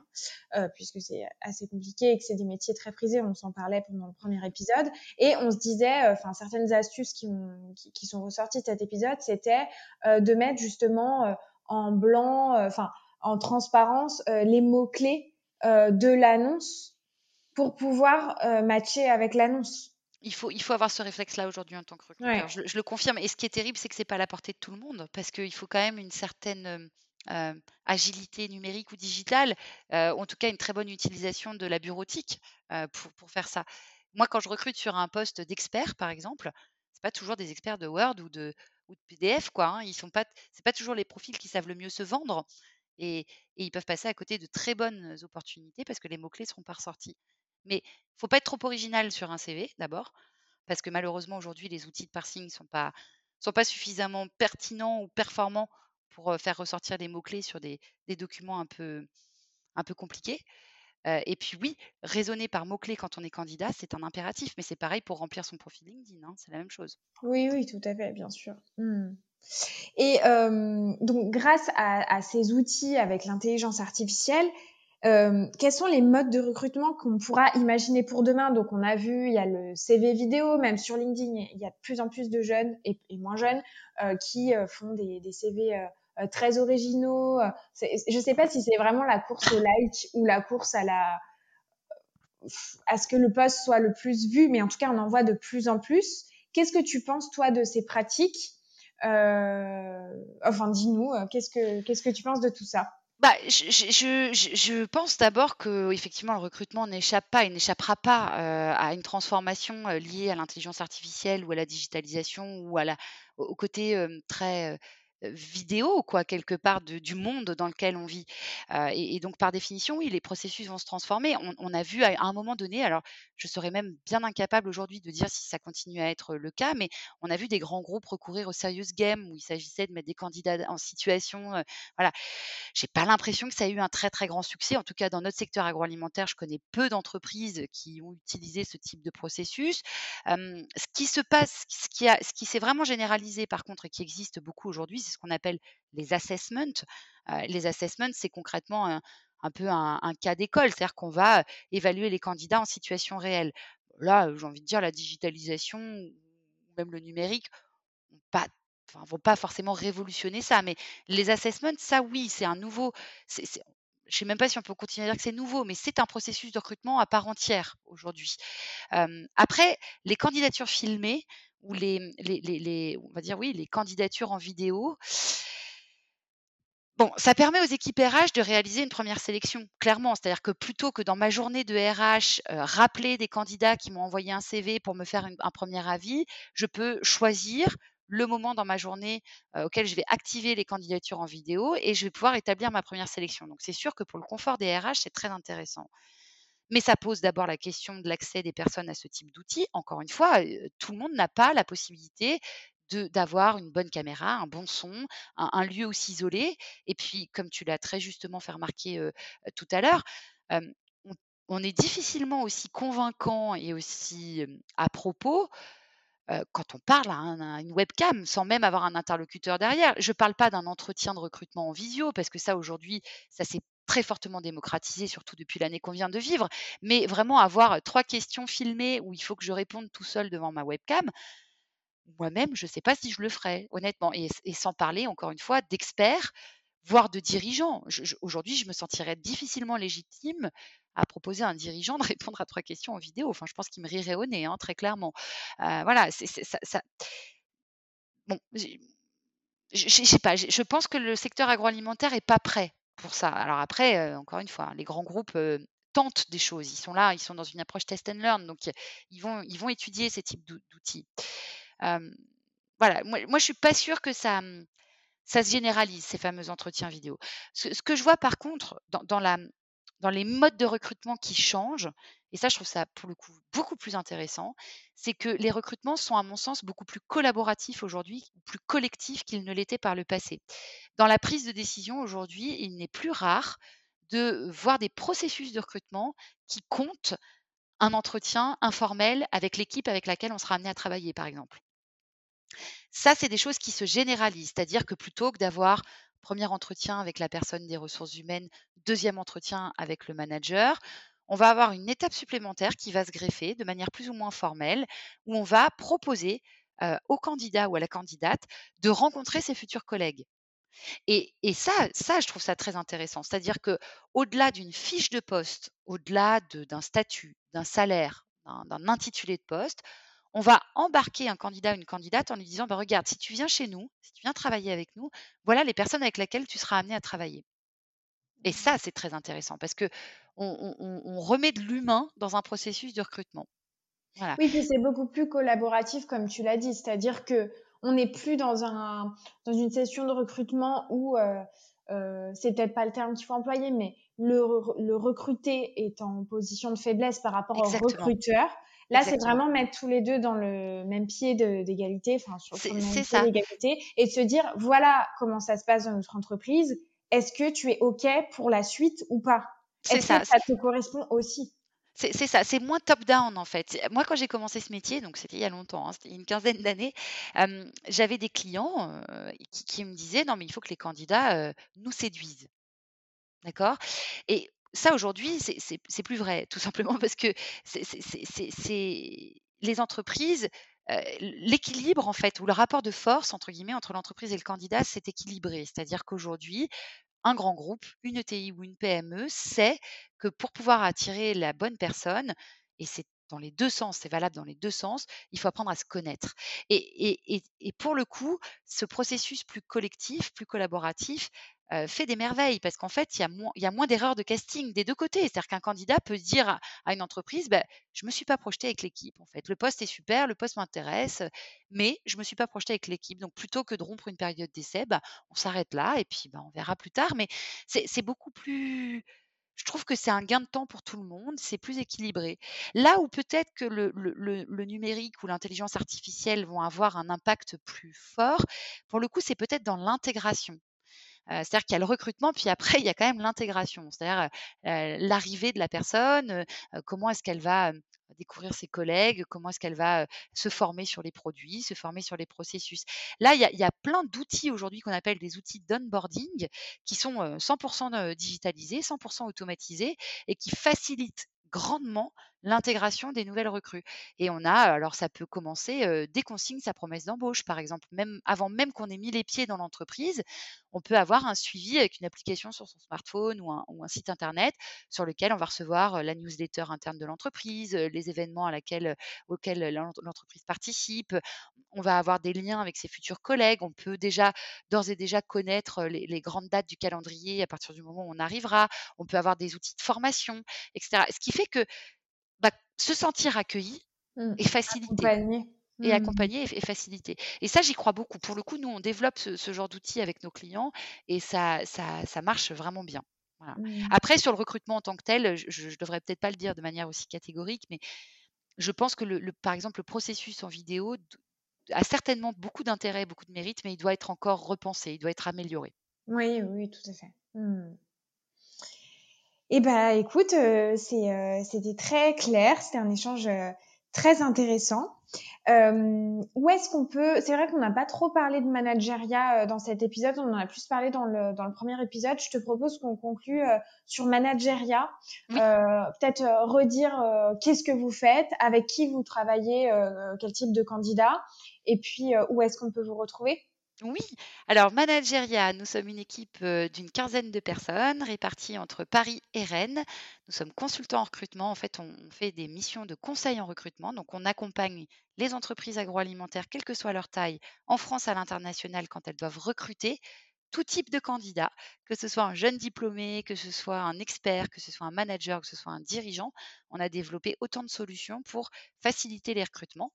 puisque c'est assez compliqué et que c'est des métiers très prisés. On s'en parlait pendant le premier épisode et on se disait, enfin certaines astuces qui, qui, qui, sont ressorties de cet épisode, c'était de mettre justement en blanc, enfin en transparence les mots clés euh, de l'annonce pour pouvoir euh, matcher avec l'annonce. Il faut, il faut avoir ce réflexe-là aujourd'hui en tant que recruteur. Je, le confirme. Et ce qui est terrible, c'est que c'est pas à la portée de tout le monde, parce qu'il faut quand même une certaine euh, agilité numérique ou digitale, en tout cas une très bonne utilisation de la bureautique pour, pour, faire ça. Moi, quand je recrute sur un poste d'expert, par exemple, c'est pas toujours des experts de Word ou de, ou de PDF, quoi. Hein. Ils sont pas, c'est pas toujours les profils qui savent le mieux se vendre. Et, ils peuvent passer à côté de très bonnes opportunités parce que les mots-clés ne seront pas ressortis. Mais il ne faut pas être trop original sur un CV d'abord, parce que malheureusement aujourd'hui les outils de parsing ne sont pas, sont pas suffisamment pertinents ou performants pour faire ressortir les mots-clés sur des, documents un peu, un peu compliqués. et puis oui, raisonner par mots-clés quand on est candidat, c'est un impératif, mais c'est pareil pour remplir son profil LinkedIn, hein, c'est la même chose. Oui, oui, tout à fait, bien sûr. Mmh. Et donc, grâce à, ces outils avec l'intelligence artificielle, quels sont les modes de recrutement qu'on pourra imaginer pour demain? Donc, on a vu, il y a le CV vidéo, même sur LinkedIn, il y a de plus en plus de jeunes et, moins jeunes qui font des, CV très originaux. Je ne sais pas si c'est vraiment la course au like ou la course à à ce que le poste soit le plus vu, mais en tout cas, on en voit de plus en plus. Qu'est-ce que tu penses, toi, de ces pratiques? euh, Enfin, dis-nous, euh, qu'est-ce que qu'est-ce que tu penses de tout ça? Bah, je, je, je, pense d'abord que effectivement le recrutement n'échappe pas et n'échappera pas euh, à une transformation liée à l'intelligence artificielle ou à la digitalisation ou à la, au côté très vidéo, quoi, quelque part du monde dans lequel on vit. et, donc, par définition, oui, les processus vont se transformer. On, a vu à, un moment donné, alors je serais même bien incapable aujourd'hui de dire si ça continue à être le cas, mais on a vu des grands groupes recourir au serious game où il s'agissait de mettre des candidats en situation. voilà, j'ai pas l'impression que ça a eu un très très grand succès. En tout cas, dans notre secteur agroalimentaire, je connais peu d'entreprises qui ont utilisé ce type de processus. ce qui se passe, ce qui, ce qui s'est vraiment généralisé par contre et qui existe beaucoup aujourd'hui, c'est ce qu'on appelle les assessments. les assessments, c'est concrètement un, peu un, cas d'école, c'est-à-dire qu'on va évaluer les candidats en situation réelle. Là, j'ai envie de dire, la digitalisation, même le numérique, pas vont pas forcément révolutionner ça, mais les assessments, ça oui, c'est un nouveau. je ne sais même pas si on peut continuer à dire que c'est nouveau, mais c'est un processus de recrutement à part entière aujourd'hui. après, les candidatures filmées, ou les, les, les, on va dire oui, les candidatures en vidéo. Bon, ça permet aux équipes RH de réaliser une première sélection, clairement. C'est-à-dire que plutôt que dans ma journée de RH, euh, rappeler des candidats qui m'ont envoyé un CV pour me faire un premier avis, je peux choisir le moment dans ma journée euh, auquel je vais activer les candidatures en vidéo et je vais pouvoir établir ma première sélection. Donc c'est sûr que pour le confort des RH, c'est très intéressant. Mais ça pose d'abord la question de l'accès des personnes à ce type d'outils. Encore une fois, tout le monde n'a pas la possibilité d'avoir une bonne caméra, un bon son, un, lieu aussi isolé. Et puis, comme tu l'as très justement fait remarquer tout à l'heure, on, est difficilement aussi convaincant et aussi à propos quand on parle à, une webcam sans même avoir un interlocuteur derrière. Je ne parle pas d'un entretien de recrutement en visio, parce que ça, aujourd'hui, ça s'est très fortement démocratisé, surtout depuis l'année qu'on vient de vivre, mais vraiment avoir trois questions filmées où il faut que je réponde tout seul devant ma webcam, moi-même, je ne sais pas si je le ferais, honnêtement. Et, sans parler, encore une fois, d'experts, voire de dirigeants. Aujourd'hui, je me sentirais difficilement légitime à proposer à un dirigeant de répondre à trois questions en vidéo. Enfin, je pense qu'il me rirait au nez, hein, très clairement. Voilà, Bon, je ne sais pas, je pense que le secteur agroalimentaire n'est pas prêt ça. Alors après, encore une fois, les grands groupes tentent des choses. Ils sont là, ils sont dans une approche test and learn, donc ils vont, ils vont étudier ces types d'outils. voilà, moi, moi je suis pas sûre que ça, mmh, ça se généralise ces fameux entretiens vidéo. Ce, que je vois par contre dans, la, dans les modes de recrutement qui changent, et ça je trouve ça pour le coup beaucoup plus intéressant, c'est que les recrutements sont à mon sens beaucoup plus collaboratifs aujourd'hui, plus collectifs qu'ils ne l'étaient par le passé. Dans la prise de décision aujourd'hui, il n'est plus rare de voir des processus de recrutement qui comptent un entretien informel avec l'équipe avec laquelle on sera amené à travailler, par exemple. Ça, c'est des choses qui se généralisent, c'est-à-dire que plutôt que d'avoir premier entretien avec la personne des ressources humaines, deuxième entretien avec le manager, on va avoir une étape supplémentaire qui va se greffer de manière plus ou moins formelle, où on va proposer au candidat ou à la candidate de rencontrer ses futurs collègues. Et, ça, je trouve ça très intéressant. C'est-à-dire que au-delà d'une fiche de poste, au-delà d'un statut, d'un salaire, d'un intitulé de poste, on va embarquer un candidat ou une candidate en lui disant bah, Regarde, si tu viens chez nous, si tu viens travailler avec nous, voilà les personnes avec lesquelles tu seras amené à travailler. Et ça, c'est très intéressant parce que on, remet de l'humain dans un processus de recrutement. Oui, puis c'est beaucoup plus collaboratif, comme tu l'as dit. C'est-à-dire que on n'est plus dans, un, dans une session de recrutement où euh, c'est peut-être pas le terme qu'il faut employer, mais le, le recruté est en position de faiblesse par rapport au recruteur. Là, c'est vraiment mettre tous les deux dans le même pied d'égalité, enfin sur, le même pied d'égalité, et de se dire voilà comment ça se passe dans notre entreprise. Est-ce que tu es ok pour la suite ou pas? Est-ce que ça te correspond aussi? C'est ça, c'est moins top-down en fait. Moi, quand j'ai commencé ce métier, donc c'était il y a longtemps, hein, c'était une quinzaine d'années, j'avais des clients qui, me disaient non, mais il faut que les candidats nous séduisent. D'accord? Et ça, aujourd'hui, c'est plus vrai, tout simplement parce que c'est les entreprises, l'équilibre, en fait, ou le rapport de force, entre guillemets, entre l'entreprise et le candidat, c'est équilibré. C'est-à-dire qu'aujourd'hui, un grand groupe, une ETI ou une PME sait que pour pouvoir attirer la bonne personne, et c'est dans les deux sens, c'est valable dans les deux sens, il faut apprendre à se connaître. Et, pour le coup, ce processus plus collectif, plus collaboratif, fait des merveilles parce qu'en fait, il y a moins, d'erreurs de casting des deux côtés. C'est-à-dire qu'un candidat peut dire à, une entreprise, bah, je ne me suis pas projeté avec l'équipe. En fait, le poste est super, le poste m'intéresse, mais je ne me suis pas projeté avec l'équipe. Donc, plutôt que de rompre une période d'essai, bah, on s'arrête là et puis bah, on verra plus tard. Mais c'est beaucoup plus je trouve que c'est un gain de temps pour tout le monde, c'est plus équilibré. Là où peut-être que le, numérique ou l'intelligence artificielle vont avoir un impact plus fort, pour le coup, c'est peut-être dans l'intégration. C'est-à-dire qu'il y a le recrutement, puis après, il y a quand même l'intégration, c'est-à-dire l'arrivée de la personne, comment est-ce qu'elle va découvrir ses collègues, comment est-ce qu'elle va se former sur les produits, se former sur les processus. Là, il y a, plein d'outils aujourd'hui qu'on appelle des outils d'onboarding qui sont 100% digitalisés, 100% automatisés et qui facilitent grandement l'intégration des nouvelles recrues. Et on a, alors ça peut commencer dès qu'on signe sa promesse d'embauche, par exemple, avant même qu'on ait mis les pieds dans l'entreprise, on peut avoir un suivi avec une application sur son smartphone ou un, site internet sur lequel on va recevoir la newsletter interne de l'entreprise, les événements auxquels l'entreprise participe. On va avoir des liens avec ses futurs collègues. On peut déjà d'ores et déjà connaître les, les grandes dates du calendrier à partir du moment où on arrivera. On peut avoir des outils de formation, etc. Ce qui fait que bah, se sentir accueilli mmh. et facilité. Et mmh. accompagner et, faciliter. Et ça, j'y crois beaucoup. Pour le coup, nous, on développe ce, genre d'outils avec nos clients et ça, ça, ça marche vraiment bien. Mmh. Après, sur le recrutement en tant que tel, je ne devrais peut-être pas le dire de manière aussi catégorique, mais je pense que, le, par exemple, le processus en vidéo a certainement beaucoup d'intérêt, beaucoup de mérite, mais il doit être encore repensé, il doit être amélioré. Oui, oui, tout à fait. Eh ben, écoute, euh, c'est, euh, c'était très clair, c'était un échange euh, très intéressant. où est-ce qu'on peut C'est vrai qu'on n'a pas trop parlé de manageriat dans cet épisode, on en a plus parlé dans le, dans le premier épisode. Je te propose qu'on conclue sur manageriat. Peut-être redire qu'est-ce que vous faites, avec qui vous travaillez, quel type de candidat, et puis où est-ce qu'on peut vous retrouver? Oui, alors Manageria, nous sommes une équipe d'une quinzaine de personnes réparties entre Paris et Rennes. Nous sommes consultants en recrutement. En fait, on fait des missions de conseil en recrutement. Donc, on accompagne les entreprises agroalimentaires, quelle que soit leur taille, en France à l'international quand elles doivent recruter tout type de candidat, que ce soit un jeune diplômé, que ce soit un expert, que ce soit un manager, que ce soit un dirigeant. On a développé autant de solutions pour faciliter les recrutements.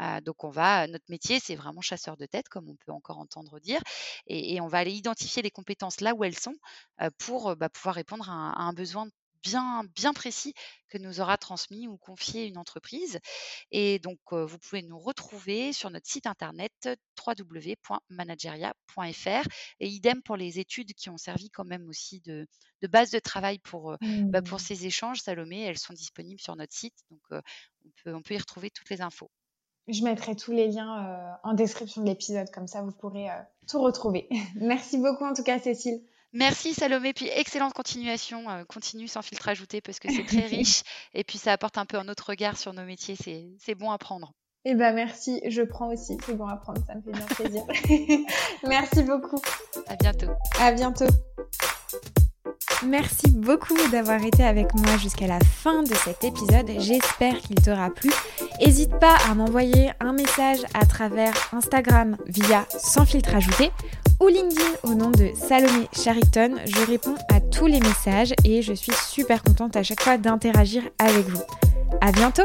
Euh, donc on va, notre métier, c'est vraiment chasseur de tête, comme on peut encore entendre dire, et, on va aller identifier les compétences là où elles sont euh, pour bah, pouvoir répondre à un besoin bien, bien précis que nous aura transmis ou confié une entreprise. Et donc, vous pouvez nous retrouver sur notre site internet www.manageria.fr et idem pour les études qui ont servi quand même aussi de, base de travail pour, bah, pour mmh. ces échanges, Salomé. Elles sont disponibles sur notre site, donc on, peut, on peut y retrouver toutes les infos. Je mettrai tous les liens en description de l'épisode, comme ça vous pourrez tout retrouver. Merci beaucoup en tout cas, Cécile. Merci Salomé, puis excellente continuation. Euh, continue sans filtre ajouté parce que c'est très riche et puis ça apporte un peu un autre regard sur nos métiers. C'est bon à prendre. Eh ben merci, je prends aussi. C'est bon à prendre, ça me fait bien plaisir. merci beaucoup. À bientôt. À bientôt. Merci beaucoup d'avoir été avec moi jusqu'à la fin de cet épisode. J'espère qu'il t'aura plu. N'hésite pas à m'envoyer un message à travers Instagram via sans filtre ajouté ou LinkedIn au nom de Salomé Chariton. Je réponds à tous les messages et je suis super contente à chaque fois d'interagir avec vous. À bientôt!